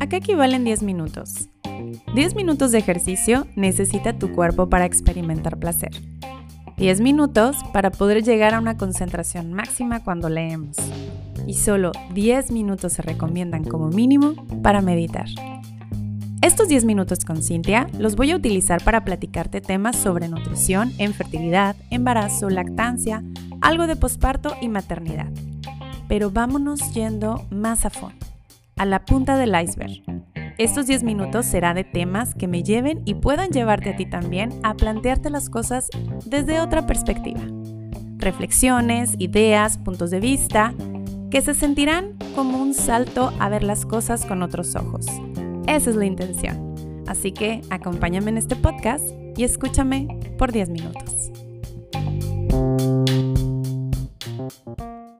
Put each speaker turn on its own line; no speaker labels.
¿A qué equivalen 10 minutos? 10 minutos de ejercicio necesita tu cuerpo para experimentar placer. 10 minutos para poder llegar a una concentración máxima cuando leemos. Y solo 10 minutos se recomiendan como mínimo para meditar. Estos 10 minutos con Cintia los voy a utilizar para platicarte temas sobre nutrición, en fertilidad, embarazo, lactancia, algo de posparto y maternidad. Pero vámonos yendo más a fondo, a la punta del iceberg. Estos 10 minutos será de temas que me lleven y puedan llevarte a ti también a plantearte las cosas desde otra perspectiva. Reflexiones, ideas, puntos de vista, que se sentirán como un salto a ver las cosas con otros ojos esa es la intención. Así que acompáñame en este podcast y escúchame por 10 minutos.